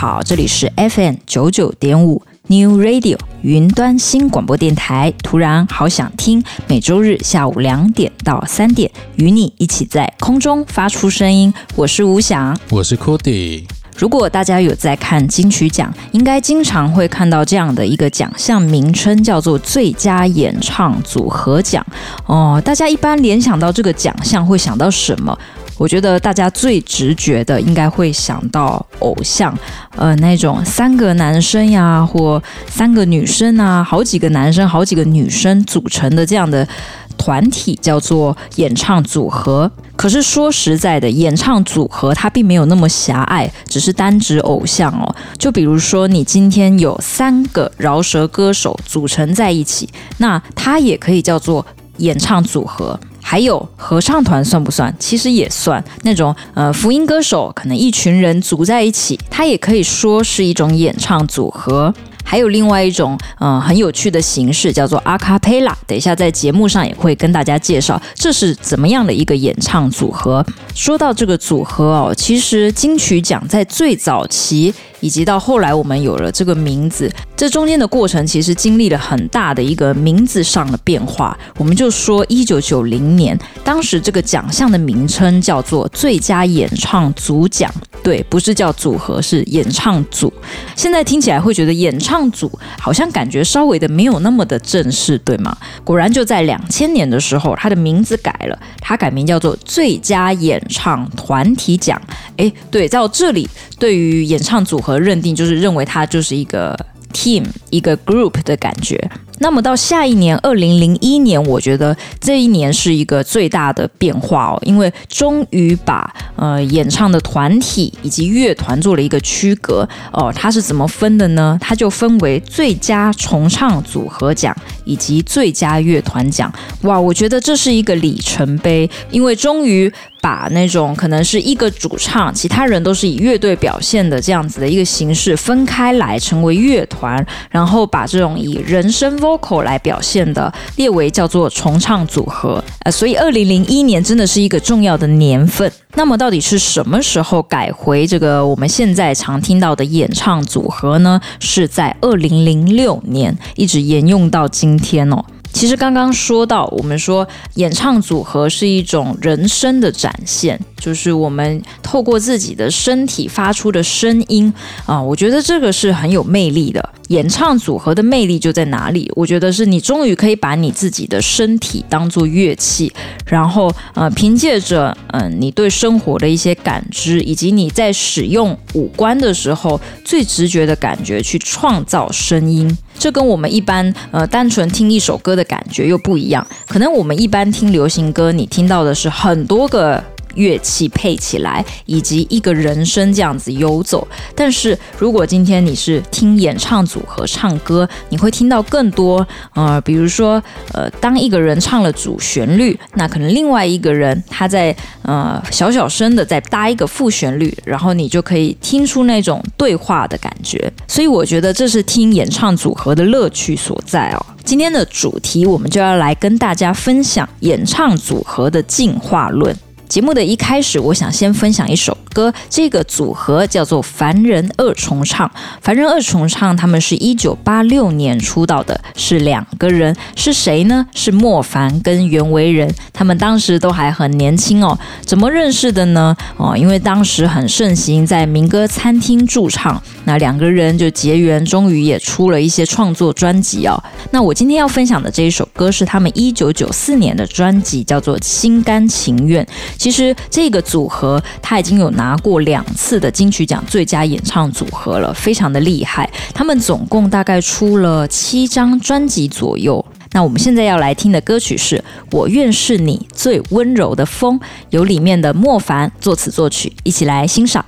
好，这里是 FM 九九点五 New Radio 云端新广播电台。突然好想听，每周日下午两点到三点，与你一起在空中发出声音。我是吴翔，我是 Cody。如果大家有在看金曲奖，应该经常会看到这样的一个奖项名称，叫做最佳演唱组合奖。哦，大家一般联想到这个奖项会想到什么？我觉得大家最直觉的应该会想到偶像，呃，那种三个男生呀，或三个女生啊，好几个男生、好几个女生组成的这样的。团体叫做演唱组合，可是说实在的，演唱组合它并没有那么狭隘，只是单指偶像哦。就比如说，你今天有三个饶舌歌手组成在一起，那它也可以叫做演唱组合。还有合唱团算不算？其实也算。那种呃福音歌手，可能一群人组在一起，它也可以说是一种演唱组合。还有另外一种，嗯、呃，很有趣的形式，叫做阿卡贝拉。等一下在节目上也会跟大家介绍，这是怎么样的一个演唱组合。说到这个组合哦，其实金曲奖在最早期，以及到后来我们有了这个名字，这中间的过程其实经历了很大的一个名字上的变化。我们就说一九九零年，当时这个奖项的名称叫做最佳演唱组奖。对，不是叫组合，是演唱组。现在听起来会觉得演唱组好像感觉稍微的没有那么的正式，对吗？果然就在两千年的时候，他的名字改了，他改名叫做最佳演唱团体奖。诶，对，在我这里对于演唱组合认定就是认为他就是一个 team，一个 group 的感觉。那么到下一年，二零零一年，我觉得这一年是一个最大的变化哦，因为终于把呃演唱的团体以及乐团做了一个区隔哦。它是怎么分的呢？它就分为最佳重唱组合奖以及最佳乐团奖。哇，我觉得这是一个里程碑，因为终于把那种可能是一个主唱，其他人都是以乐队表现的这样子的一个形式分开来成为乐团，然后把这种以人声 vocal 来表现的列为叫做重唱组合。呃，所以二零零一年真的是一个重要的年份。那么到底是什么时候改回这个我们现在常听到的演唱组合呢？是在二零零六年，一直沿用到今天哦。其实刚刚说到，我们说演唱组合是一种人声的展现，就是我们透过自己的身体发出的声音啊，我觉得这个是很有魅力的。演唱组合的魅力就在哪里？我觉得是你终于可以把你自己的身体当作乐器，然后呃，凭借着嗯、你对生活的一些感知，以及你在使用五官的时候最直觉的感觉去创造声音。这跟我们一般呃单纯听一首歌的感觉又不一样。可能我们一般听流行歌，你听到的是很多个。乐器配起来，以及一个人声这样子游走。但是如果今天你是听演唱组合唱歌，你会听到更多，呃，比如说，呃，当一个人唱了主旋律，那可能另外一个人他在呃小小声的再搭一个副旋律，然后你就可以听出那种对话的感觉。所以我觉得这是听演唱组合的乐趣所在哦。今天的主题我们就要来跟大家分享演唱组合的进化论。节目的一开始，我想先分享一首歌。这个组合叫做凡人二重唱。凡人二重唱，他们是一九八六年出道的，是两个人，是谁呢？是莫凡跟袁惟仁。他们当时都还很年轻哦。怎么认识的呢？哦，因为当时很盛行在民歌餐厅驻唱，那两个人就结缘，终于也出了一些创作专辑哦。那我今天要分享的这一首歌是他们一九九四年的专辑，叫做《心甘情愿》。其实这个组合他已经有拿过两次的金曲奖最佳演唱组合了，非常的厉害。他们总共大概出了七张专辑左右。那我们现在要来听的歌曲是《我愿是你最温柔的风》，由里面的莫凡作词作曲，一起来欣赏。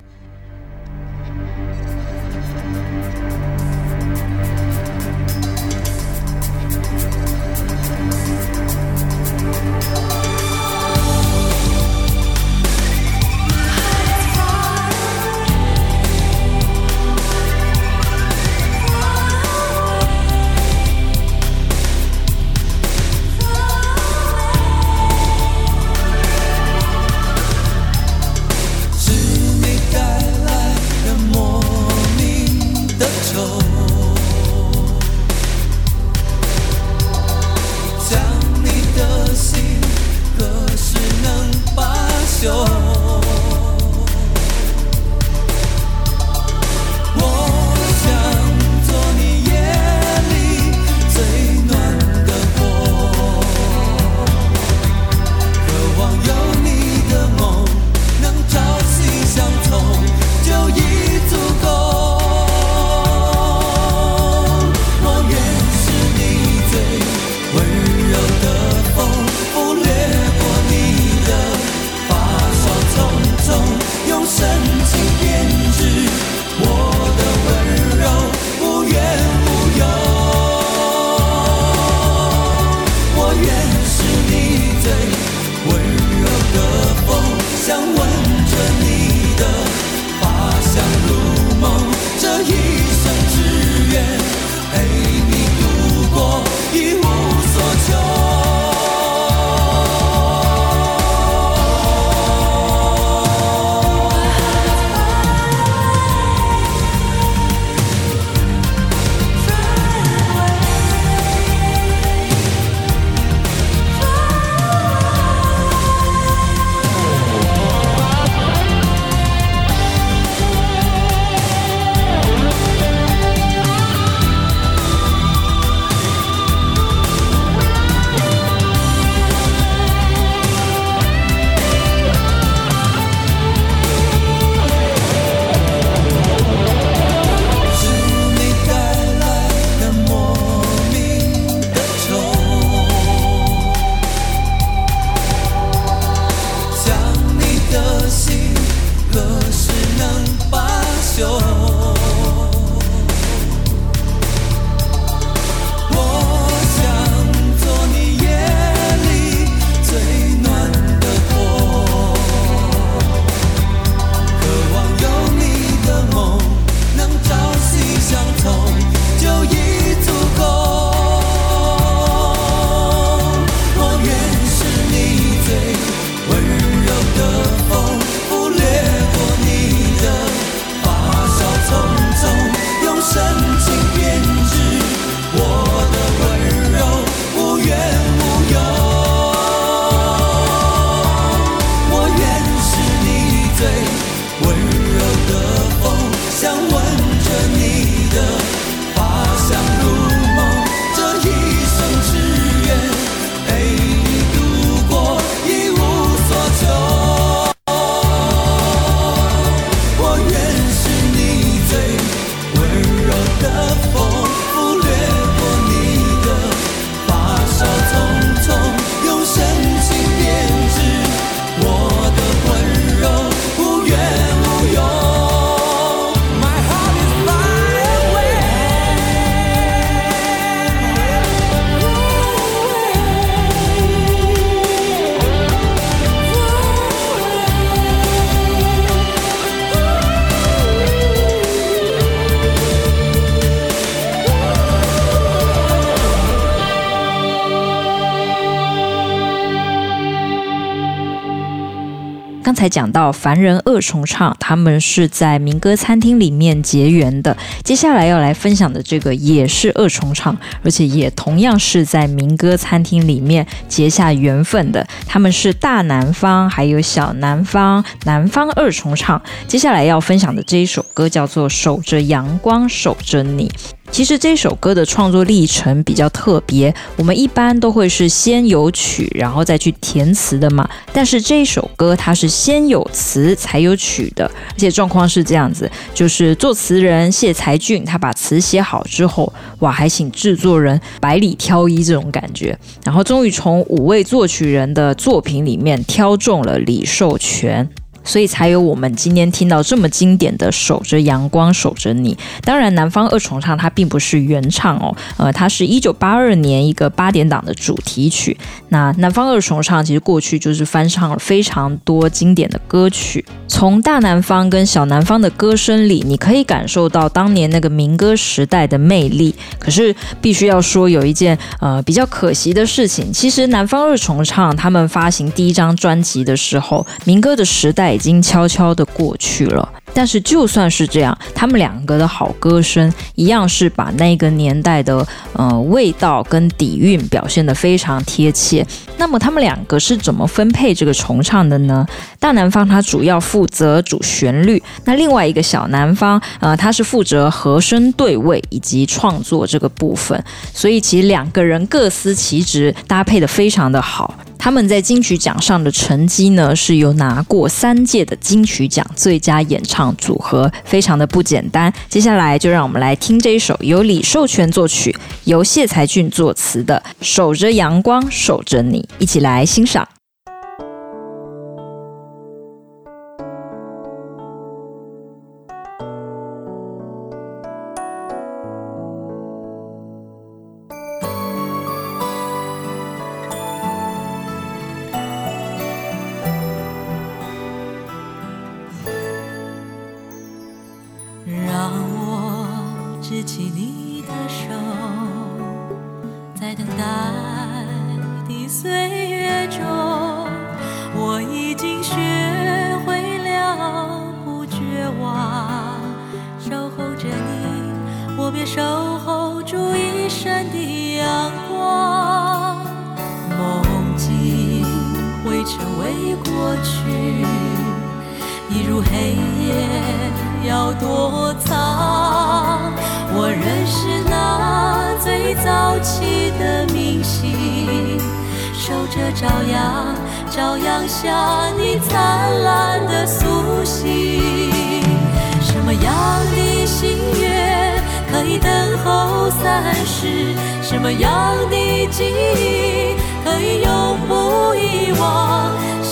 才讲到凡人二重唱，他们是在民歌餐厅里面结缘的。接下来要来分享的这个也是二重唱，而且也同样是在民歌餐厅里面结下缘分的。他们是大南方还有小南方，南方二重唱。接下来要分享的这一首歌叫做《守着阳光守着你》。其实这首歌的创作历程比较特别，我们一般都会是先有曲，然后再去填词的嘛。但是这首歌它是先有词才有曲的，而且状况是这样子，就是作词人谢才俊他把词写好之后，哇，还请制作人百里挑一这种感觉，然后终于从五位作曲人的作品里面挑中了李寿全。所以才有我们今天听到这么经典的《守着阳光守着你》。当然，南方二重唱它并不是原唱哦，呃，它是一九八二年一个八点档的主题曲。那南方二重唱其实过去就是翻唱了非常多经典的歌曲，从大南方跟小南方的歌声里，你可以感受到当年那个民歌时代的魅力。可是必须要说有一件呃比较可惜的事情，其实南方二重唱他们发行第一张专辑的时候，民歌的时代。已经悄悄的过去了，但是就算是这样，他们两个的好歌声一样是把那个年代的呃味道跟底蕴表现得非常贴切。那么他们两个是怎么分配这个重唱的呢？大南方他主要负责主旋律，那另外一个小南方呃他是负责和声对位以及创作这个部分，所以其实两个人各司其职，搭配得非常的好。他们在金曲奖上的成绩呢，是有拿过三届的金曲奖最佳演唱组合，非常的不简单。接下来就让我们来听这一首由李寿全作曲、由谢才俊作词的《守着阳光守着你》，一起来欣赏。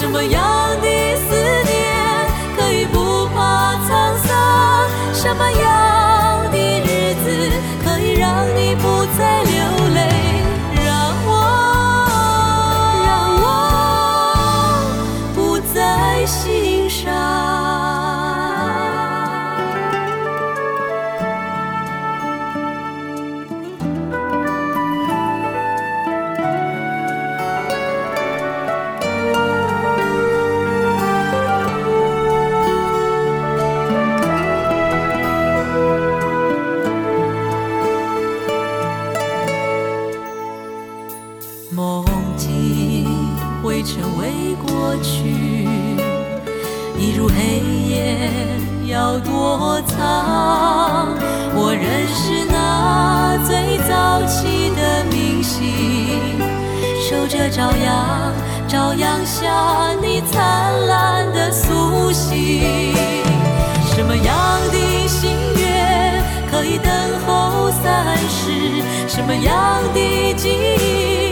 什么样的思念？可以不怕沧桑。什么样的日子可以让你不再留朝阳下你灿烂的苏醒。什么样的心愿可以等候三世？什么样的记忆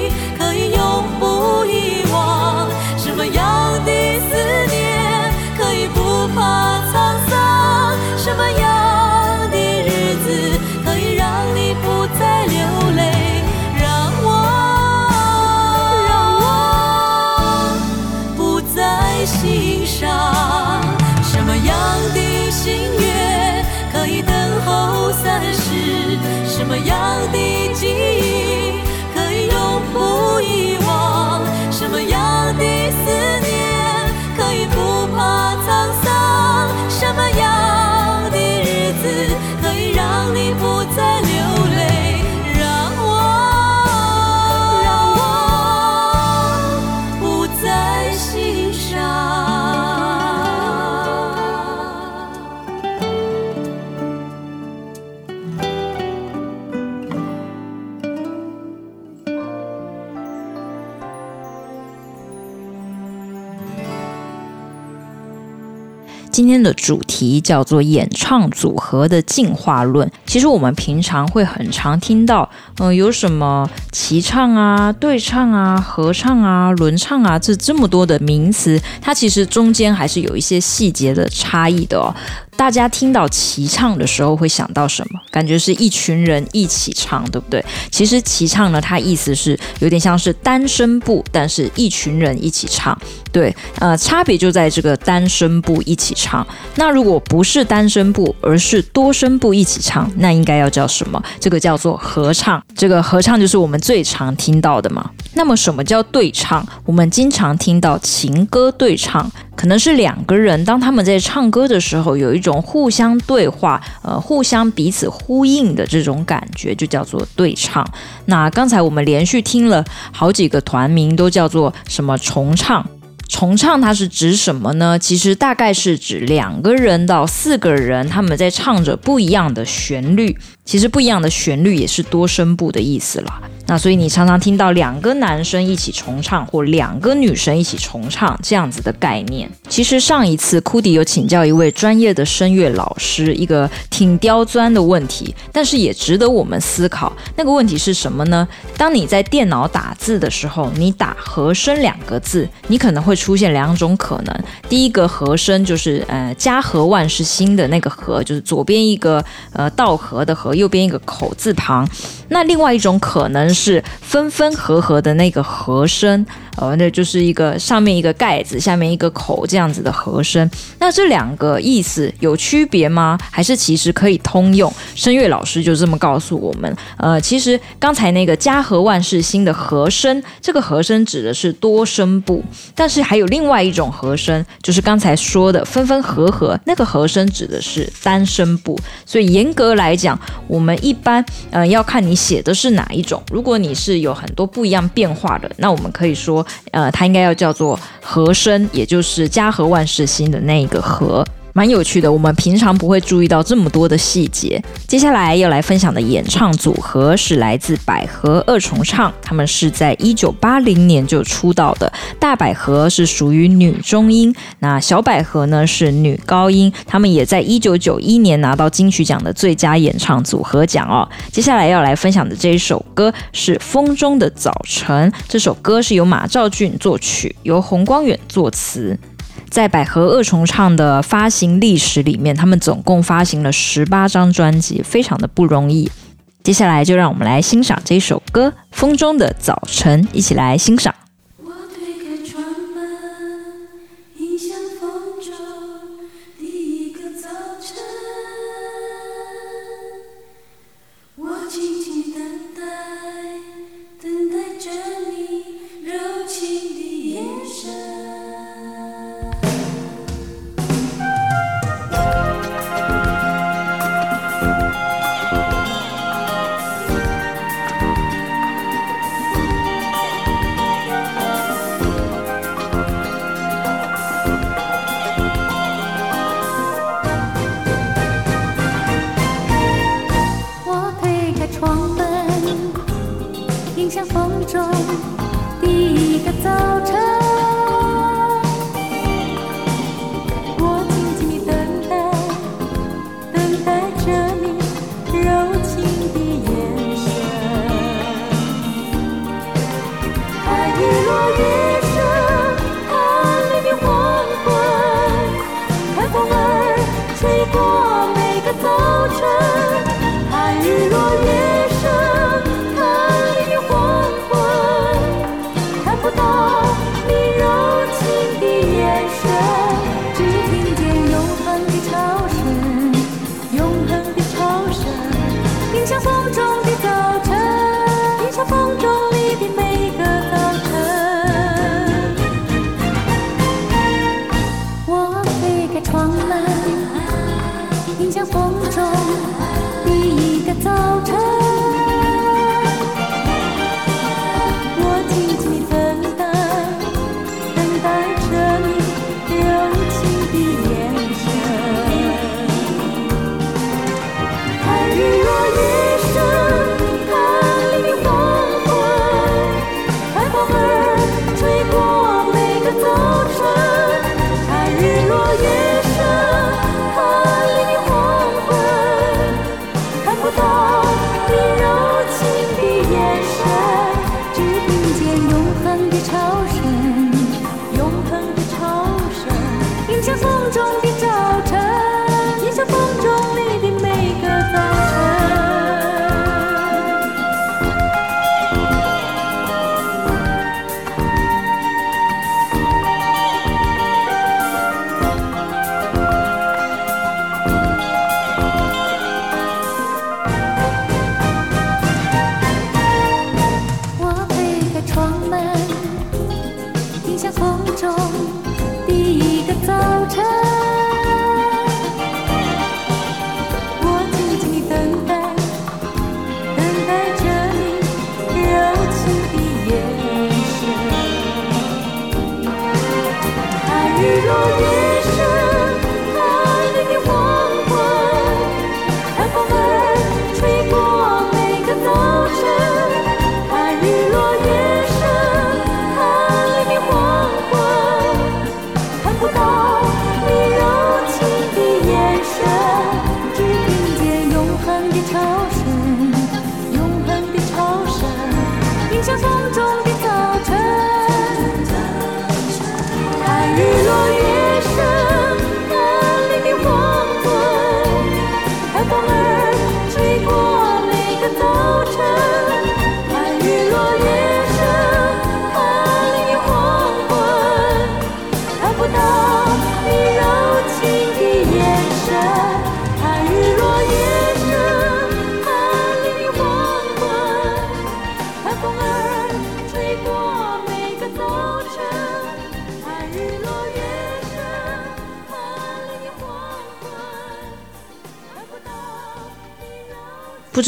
的主题叫做演唱组合的进化论。其实我们平常会很常听到，嗯、有什么齐唱啊、对唱啊、合唱啊、轮唱啊，这这么多的名词，它其实中间还是有一些细节的差异的哦。大家听到齐唱的时候会想到什么？感觉是一群人一起唱，对不对？其实齐唱呢，它意思是有点像是单声部，但是一群人一起唱。对，呃，差别就在这个单声部一起唱。那如果不是单声部，而是多声部一起唱，那应该要叫什么？这个叫做合唱。这个合唱就是我们最常听到的嘛。那么什么叫对唱？我们经常听到情歌对唱。可能是两个人，当他们在唱歌的时候，有一种互相对话，呃，互相彼此呼应的这种感觉，就叫做对唱。那刚才我们连续听了好几个团名，都叫做什么重唱？重唱它是指什么呢？其实大概是指两个人到四个人，他们在唱着不一样的旋律。其实不一样的旋律也是多声部的意思了。那所以你常常听到两个男生一起重唱，或两个女生一起重唱这样子的概念。其实上一次库迪有请教一位专业的声乐老师一个挺刁钻的问题，但是也值得我们思考。那个问题是什么呢？当你在电脑打字的时候，你打和声两个字，你可能会出现两种可能。第一个和声就是呃家和万事兴的那个和，就是左边一个呃道”和的和，右边一个口字旁。那另外一种可能是分分合合的那个和声。呃，那就是一个上面一个盖子，下面一个口这样子的和声。那这两个意思有区别吗？还是其实可以通用？声乐老师就这么告诉我们。呃，其实刚才那个家和万事兴的和声，这个和声指的是多声部，但是还有另外一种和声，就是刚才说的分分合合，那个和声指的是单声部。所以严格来讲，我们一般呃要看你写的是哪一种。如果你是有很多不一样变化的，那我们可以说。呃，它应该要叫做和声，也就是家和万事兴的那一个和。蛮有趣的，我们平常不会注意到这么多的细节。接下来要来分享的演唱组合是来自百合二重唱，他们是在一九八零年就出道的。大百合是属于女中音，那小百合呢是女高音。他们也在一九九一年拿到金曲奖的最佳演唱组合奖哦。接下来要来分享的这一首歌是《风中的早晨》，这首歌是由马兆骏作曲，由洪光远作词。在百合二重唱的发行历史里面，他们总共发行了十八张专辑，非常的不容易。接下来就让我们来欣赏这首歌《风中的早晨》，一起来欣赏。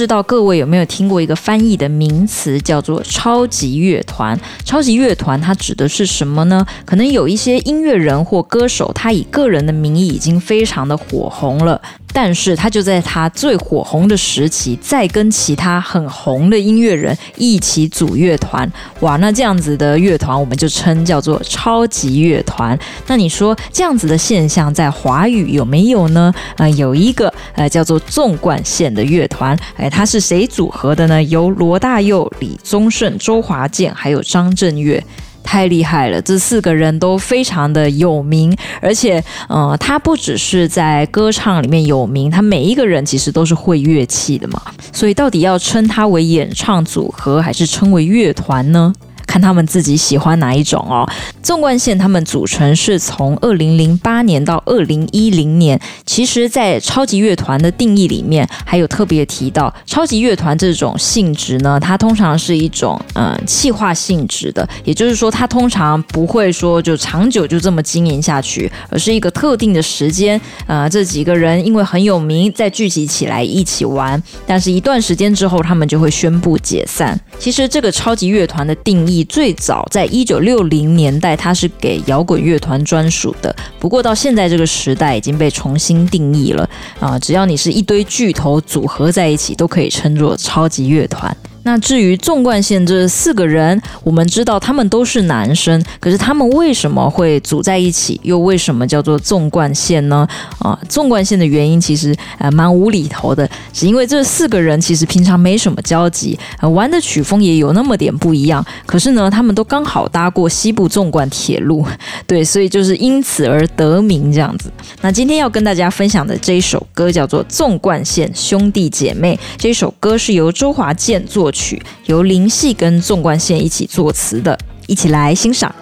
知道各位有没有听过一个翻译的名词，叫做“超级乐团”。超级乐团它指的是什么呢？可能有一些音乐人或歌手，他以个人的名义已经非常的火红了。但是他就在他最火红的时期，再跟其他很红的音乐人一起组乐团，哇，那这样子的乐团我们就称叫做超级乐团。那你说这样子的现象在华语有没有呢？呃，有一个呃叫做纵贯线的乐团，哎，它是谁组合的呢？由罗大佑、李宗盛、周华健还有张震岳。太厉害了！这四个人都非常的有名，而且，呃，他不只是在歌唱里面有名，他每一个人其实都是会乐器的嘛。所以，到底要称他为演唱组合，还是称为乐团呢？看他们自己喜欢哪一种哦。纵贯线他们组成是从二零零八年到二零一零年。其实，在超级乐团的定义里面，还有特别提到，超级乐团这种性质呢，它通常是一种嗯气化性质的，也就是说，它通常不会说就长久就这么经营下去，而是一个特定的时间，呃，这几个人因为很有名，再聚集起来一起玩，但是一段时间之后，他们就会宣布解散。其实，这个超级乐团的定义。最早在一九六零年代，它是给摇滚乐团专属的。不过到现在这个时代，已经被重新定义了啊！只要你是一堆巨头组合在一起，都可以称作超级乐团。那至于纵贯线这四个人，我们知道他们都是男生，可是他们为什么会组在一起，又为什么叫做纵贯线呢？啊，纵贯线的原因其实呃蛮无厘头的，是因为这四个人其实平常没什么交集，呃，玩的曲风也有那么点不一样，可是呢，他们都刚好搭过西部纵贯铁路，对，所以就是因此而得名这样子。那今天要跟大家分享的这一首歌叫做《纵贯线兄弟姐妹》，这首歌是由周华健作曲。由林夕跟纵贯线一起作词的，一起来欣赏。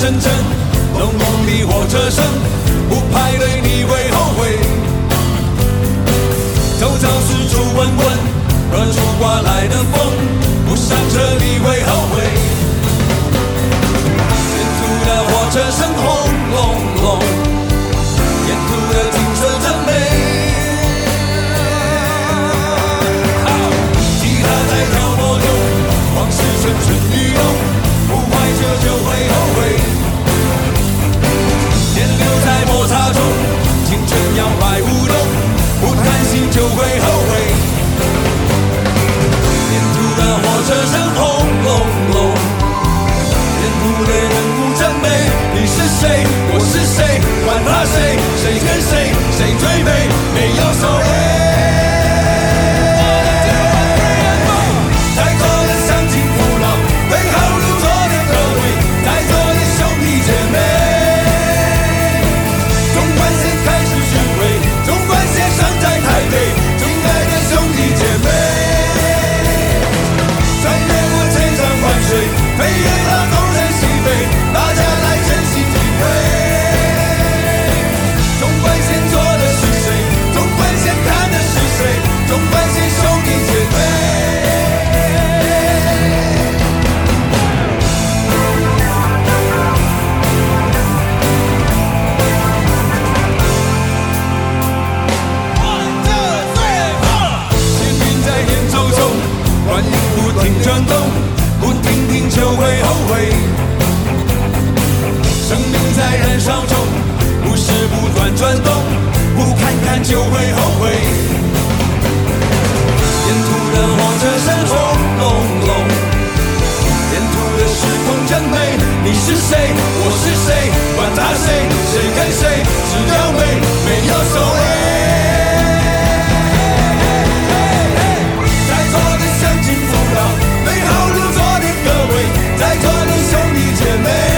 真诚，浓浓的火车声，不排队你会后悔。周遭四处问问，何处刮来的风？正要快舞动，不贪心就会后悔。沿途的火车声轰隆隆，沿途的人不真美。你是谁？我是谁？管他谁，谁跟谁，谁最美？没有所谓。转动不停停就会后悔生命在燃烧中故事不断转动不看看就会后悔。沿途的火车声轰隆隆沿途的时空真美你是谁？我是谁？管他谁？谁跟谁？只要美没有所谓在这里，兄弟姐妹。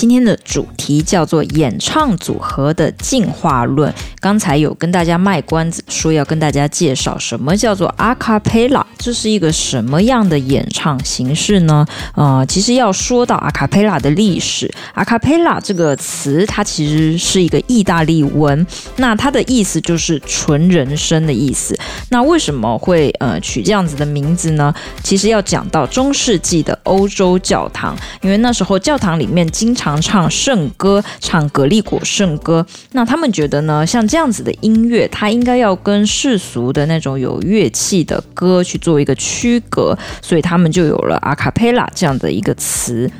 今天的主题叫做演唱组合的进化论。刚才有跟大家卖关子，说要跟大家介绍什么叫做阿卡贝拉，这是一个什么样的演唱形式呢？呃，其实要说到阿卡贝拉的历史，阿卡贝拉这个词它其实是一个意大利文，那它的意思就是纯人声的意思。那为什么会呃取这样子的名字呢？其实要讲到中世纪的欧洲教堂，因为那时候教堂里面经常唱圣歌，唱格力果圣歌。那他们觉得呢，像这样子的音乐，它应该要跟世俗的那种有乐器的歌去做一个区隔，所以他们就有了阿卡贝拉这样的一个词。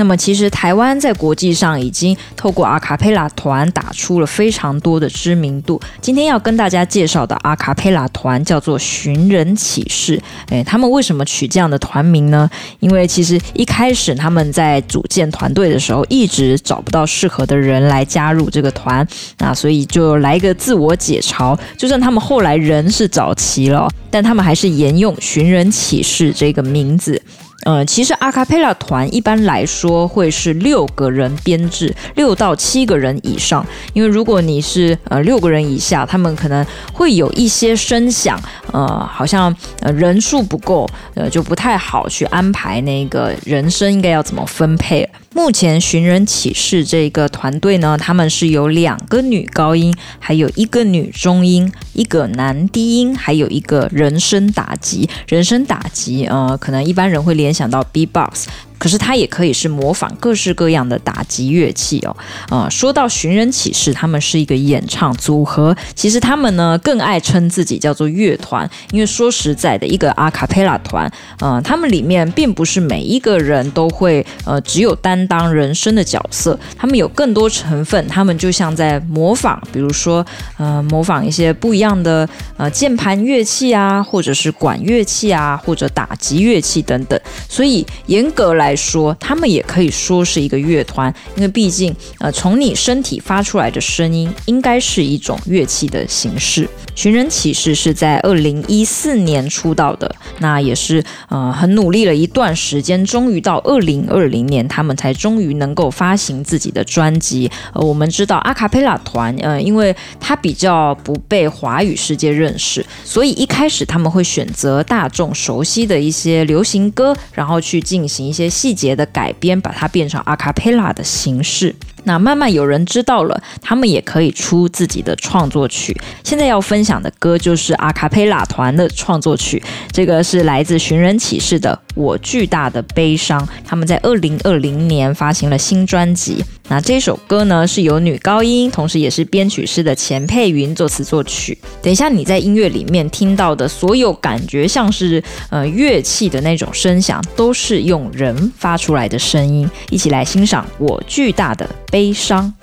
那么，其实台湾在国际上已经透过阿卡贝拉团打出了非常多的知名度。今天要跟大家介绍的阿卡贝拉团叫做寻人启事。诶，他们为什么取这样的团名呢？因为其实一开始他们在组建团队的时候，一直找不到适合的人来加入这个团，那所以就来一个自我解嘲。就算他们后来人是找齐了，但他们还是沿用寻人启事这个名字。呃，其实阿卡贝拉团一般来说会是六个人编制，六到七个人以上。因为如果你是呃六个人以下，他们可能会有一些声响，呃，好像呃人数不够，呃就不太好去安排那个人声应该要怎么分配。目前寻人启事这个团队呢，他们是有两个女高音，还有一个女中音，一个男低音，还有一个人声打击。人声打击，呃，可能一般人会联想到 B-box。可是它也可以是模仿各式各样的打击乐器哦。呃，说到寻人启事，他们是一个演唱组合。其实他们呢更爱称自己叫做乐团，因为说实在的，一个阿卡贝拉团，呃，他们里面并不是每一个人都会呃只有担当人声的角色，他们有更多成分。他们就像在模仿，比如说呃模仿一些不一样的呃键盘乐器啊，或者是管乐器啊，或者打击乐器等等。所以严格来来说，他们也可以说是一个乐团，因为毕竟，呃，从你身体发出来的声音，应该是一种乐器的形式。寻人启事是在二零一四年出道的，那也是呃很努力了一段时间，终于到二零二零年，他们才终于能够发行自己的专辑。呃，我们知道阿卡贝拉团，呃，因为他比较不被华语世界认识，所以一开始他们会选择大众熟悉的一些流行歌，然后去进行一些细节的改编，把它变成阿卡贝拉的形式。那慢慢有人知道了，他们也可以出自己的创作曲。现在要分享的歌就是阿卡贝拉团的创作曲，这个是来自寻人启事的《我巨大的悲伤》。他们在二零二零年发行了新专辑。那这首歌呢，是由女高音，同时也是编曲师的钱佩云作词作曲。等一下你在音乐里面听到的所有感觉像是呃乐器的那种声响，都是用人发出来的声音。一起来欣赏《我巨大的悲伤》。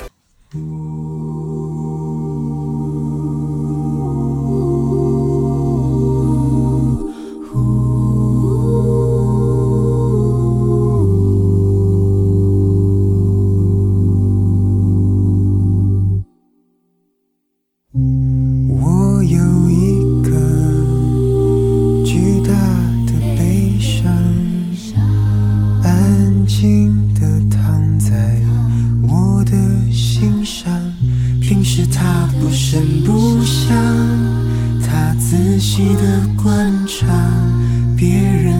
细的观察别人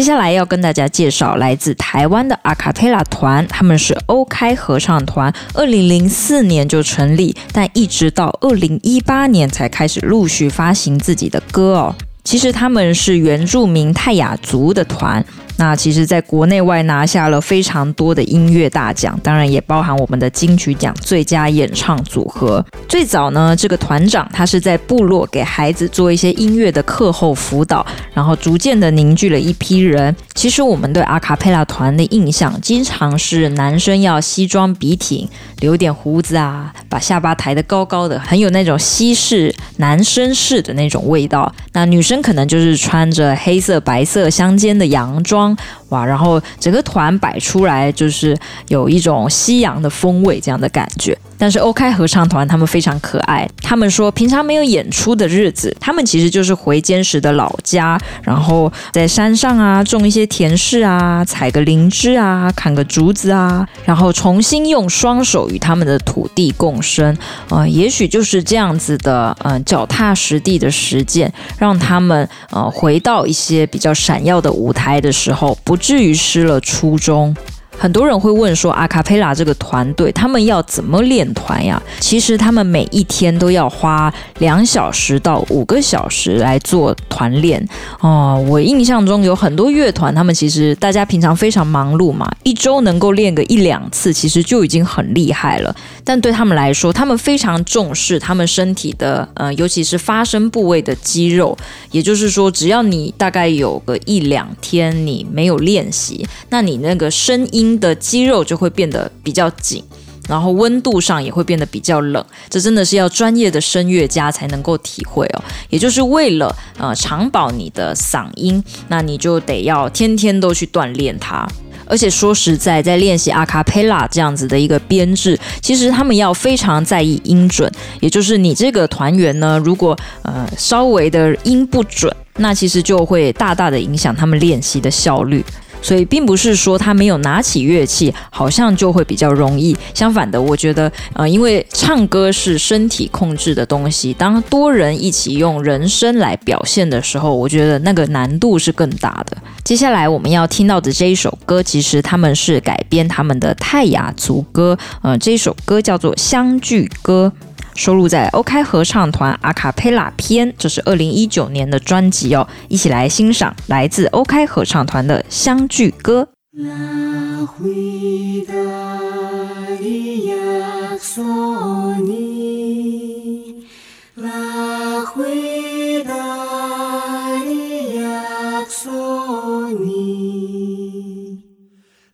接下来要跟大家介绍来自台湾的阿卡贝拉团，他们是欧开合唱团，二零零四年就成立，但一直到二零一八年才开始陆续发行自己的歌哦。其实他们是原住民泰雅族的团。那其实，在国内外拿下了非常多的音乐大奖，当然也包含我们的金曲奖最佳演唱组合。最早呢，这个团长他是在部落给孩子做一些音乐的课后辅导，然后逐渐的凝聚了一批人。其实我们对阿卡贝拉团的印象，经常是男生要西装笔挺，留点胡子啊，把下巴抬得高高的，很有那种西式男生式的那种味道。那女生可能就是穿着黑色白色相间的洋装，哇，然后整个团摆出来就是有一种西洋的风味这样的感觉。但是 OK 合唱团他们非常可爱，他们说平常没有演出的日子，他们其实就是回坚实的老家，然后在山上啊种一些甜柿啊，采个灵芝啊，砍个竹子啊，然后重新用双手与他们的土地共生。呃，也许就是这样子的，嗯、脚踏实地的实践，让他们呃回到一些比较闪耀的舞台的时候，不至于失了初衷。很多人会问说，阿卡贝拉这个团队他们要怎么练团呀？其实他们每一天都要花两小时到五个小时来做团练哦。我印象中有很多乐团，他们其实大家平常非常忙碌嘛，一周能够练个一两次，其实就已经很厉害了。但对他们来说，他们非常重视他们身体的，呃，尤其是发声部位的肌肉。也就是说，只要你大概有个一两天你没有练习，那你那个声音。的肌肉就会变得比较紧，然后温度上也会变得比较冷，这真的是要专业的声乐家才能够体会哦。也就是为了呃长保你的嗓音，那你就得要天天都去锻炼它。而且说实在，在练习阿卡贝拉这样子的一个编制，其实他们要非常在意音准，也就是你这个团员呢，如果呃稍微的音不准，那其实就会大大的影响他们练习的效率。所以并不是说他没有拿起乐器，好像就会比较容易。相反的，我觉得，呃，因为唱歌是身体控制的东西，当多人一起用人声来表现的时候，我觉得那个难度是更大的。接下来我们要听到的这一首歌，其实他们是改编他们的泰雅族歌，呃，这首歌叫做《相聚歌》。收录在 OK 合唱团阿卡佩拉篇，这是二零一九年的专辑哦。一起来欣赏来自 OK 合唱团的《相聚歌》。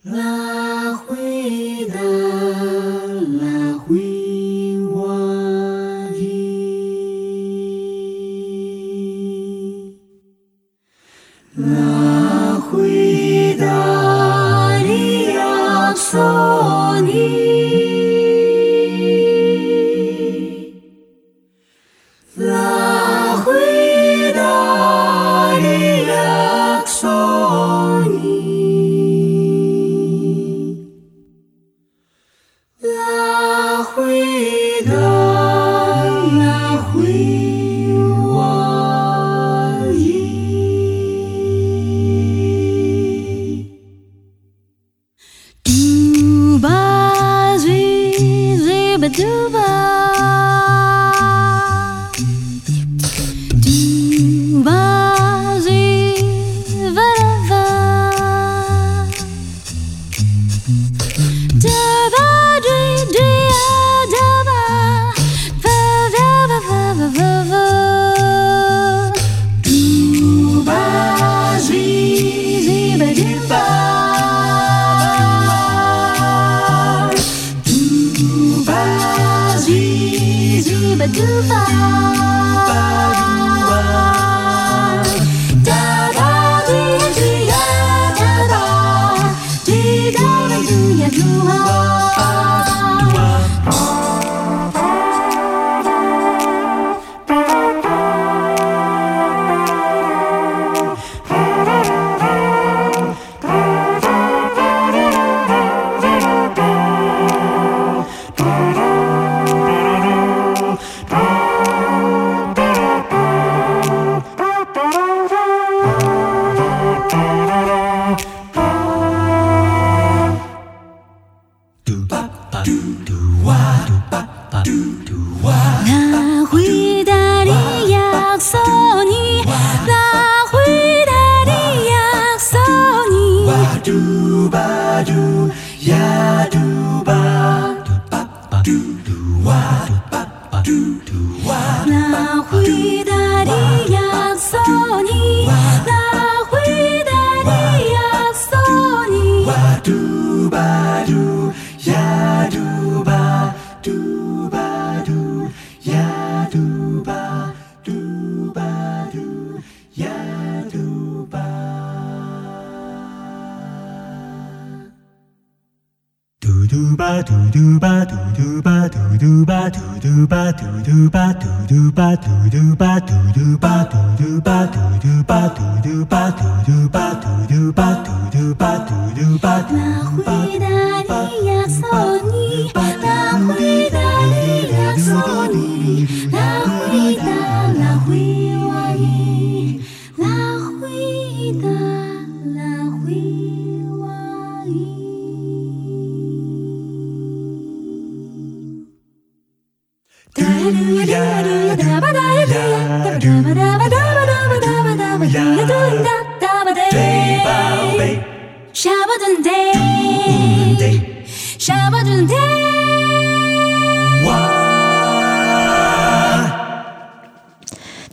Love.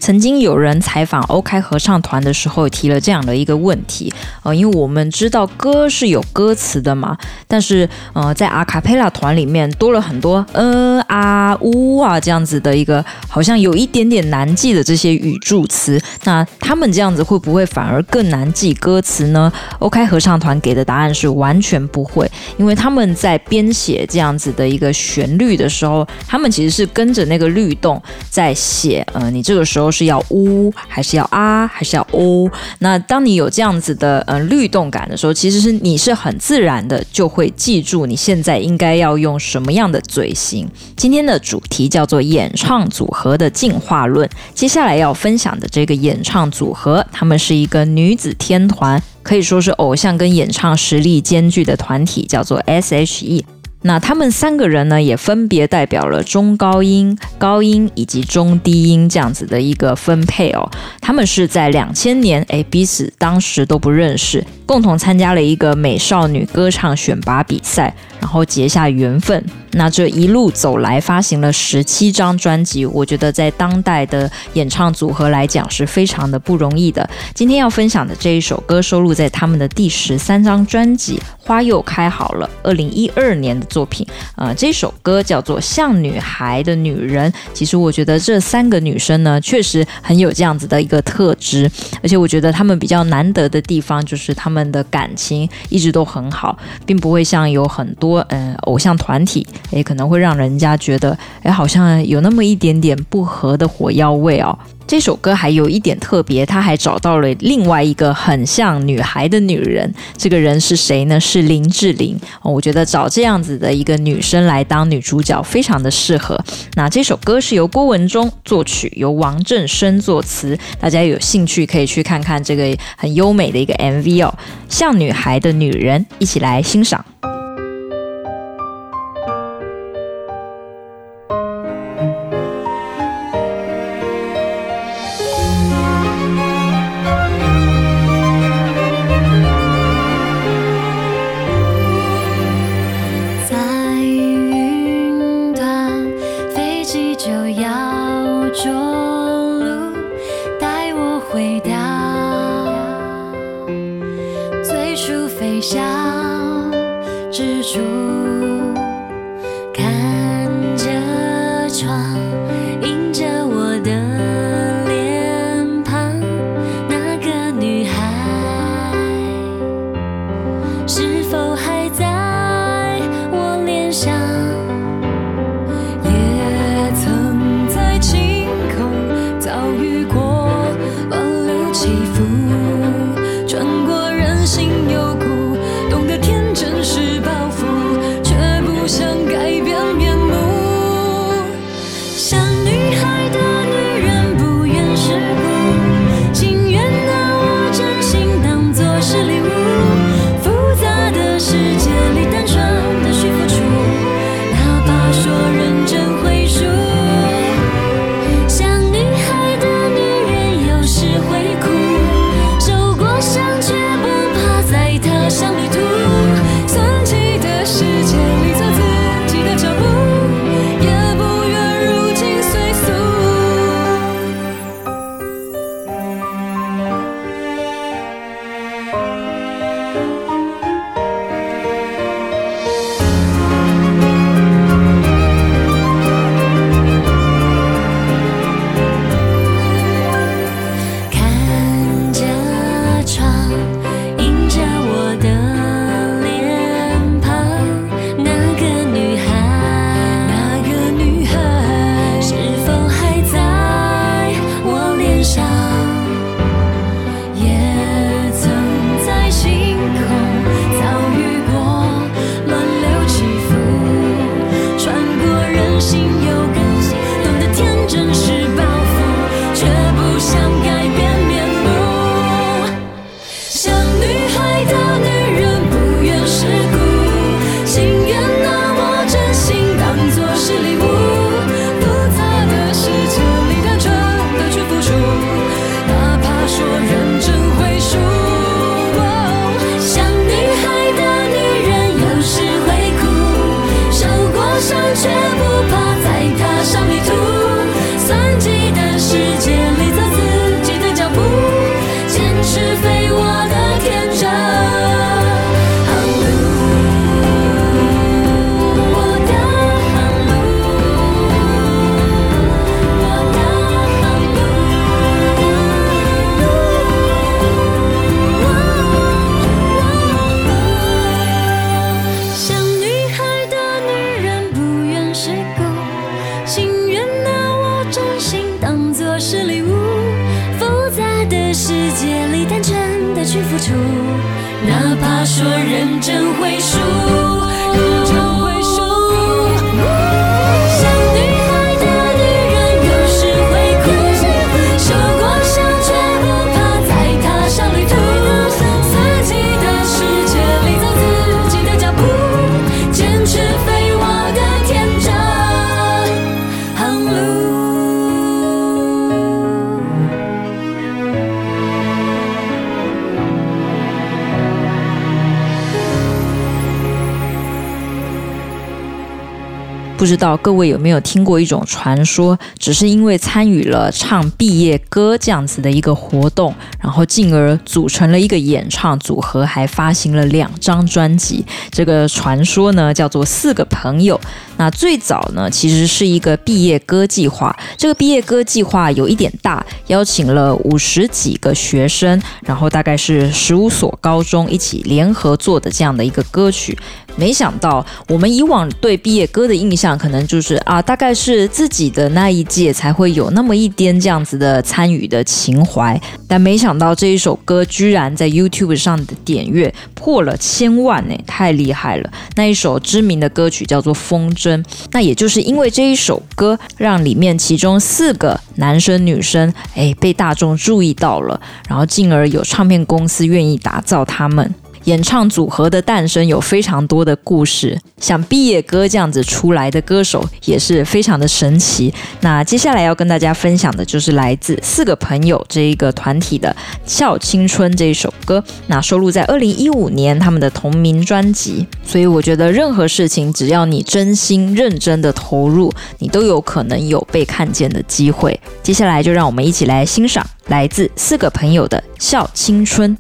曾经有人采访 OK 合唱团的时候提了这样的一个问题，呃，因为我们知道歌是有歌词的嘛，但是呃，在阿卡贝拉团里面多了很多呃啊呜啊这样子的一个好像有一点点难记的这些语助词，那他们这样子会不会反而更难记歌词呢？OK 合唱团给的答案是完全不会，因为他们在编写这样子的一个旋律的时候，他们其实是跟着那个律动在写，呃，你这个时候。是要呜还是要啊还是要哦？那当你有这样子的呃律动感的时候，其实是你是很自然的就会记住你现在应该要用什么样的嘴型。今天的主题叫做演唱组合的进化论。接下来要分享的这个演唱组合，他们是一个女子天团，可以说是偶像跟演唱实力兼具的团体，叫做 S.H.E。那他们三个人呢，也分别代表了中高音、高音以及中低音这样子的一个分配哦。他们是在两千年，诶，彼此当时都不认识，共同参加了一个美少女歌唱选拔比赛，然后结下缘分。那这一路走来，发行了十七张专辑，我觉得在当代的演唱组合来讲是非常的不容易的。今天要分享的这一首歌收录在他们的第十三张专辑《花又开好了》，二零一二年的作品。呃，这首歌叫做《像女孩的女人》。其实我觉得这三个女生呢，确实很有这样子的一个特质，而且我觉得她们比较难得的地方就是她们的感情一直都很好，并不会像有很多嗯、偶像团体。也可能会让人家觉得，哎，好像有那么一点点不合的火药味哦。这首歌还有一点特别，他还找到了另外一个很像女孩的女人。这个人是谁呢？是林志玲。我觉得找这样子的一个女生来当女主角，非常的适合。那这首歌是由郭文忠作曲，由王振声作词。大家有兴趣可以去看看这个很优美的一个 MV 哦，像女孩的女人，一起来欣赏。不知道各位有没有听过一种传说，只是因为参与了唱毕业歌这样子的一个活动，然后进而组成了一个演唱组合，还发行了两张专辑。这个传说呢，叫做四个朋友。那最早呢，其实是一个毕业歌计划。这个毕业歌计划有一点大，邀请了五十几个学生，然后大概是十五所高中一起联合做的这样的一个歌曲。没想到，我们以往对毕业歌的印象，可能就是啊，大概是自己的那一届才会有那么一点这样子的参与的情怀。但没想到这一首歌居然在 YouTube 上的点阅破了千万呢，太厉害了！那一首知名的歌曲叫做《风筝》，那也就是因为这一首歌，让里面其中四个男生女生哎被大众注意到了，然后进而有唱片公司愿意打造他们。演唱组合的诞生有非常多的故事，像毕业歌这样子出来的歌手也是非常的神奇。那接下来要跟大家分享的就是来自四个朋友这一个团体的《笑青春》这一首歌，那收录在二零一五年他们的同名专辑。所以我觉得任何事情只要你真心认真的投入，你都有可能有被看见的机会。接下来就让我们一起来欣赏来自四个朋友的《笑青春》。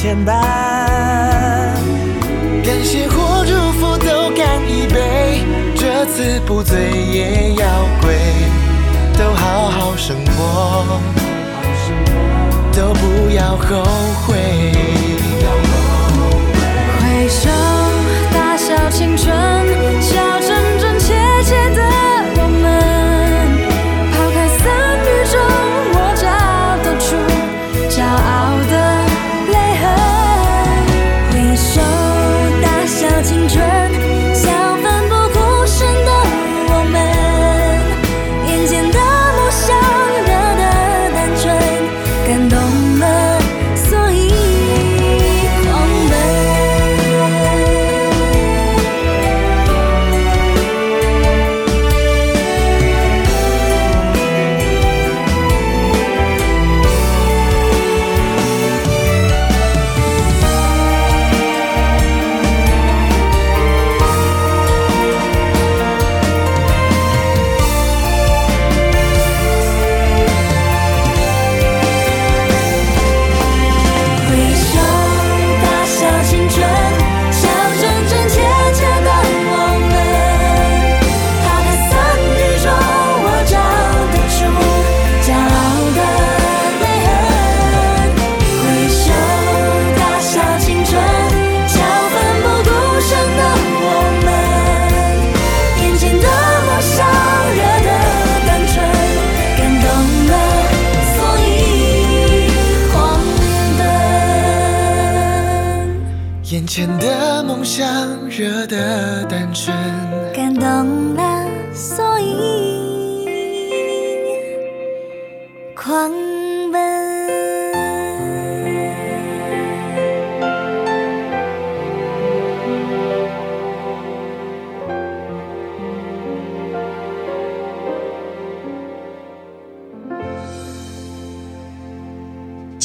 牵绊。感谢或祝福都干一杯，这次不醉也要归。都好好生活，都不要后悔。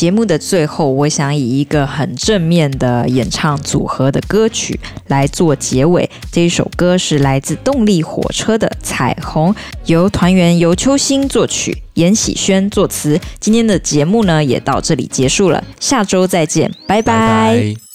节目的最后，我想以一个很正面的演唱组合的歌曲来做结尾。这一首歌是来自动力火车的《彩虹》，由团员游秋兴作曲，严喜轩作词。今天的节目呢，也到这里结束了，下周再见，拜拜。拜拜。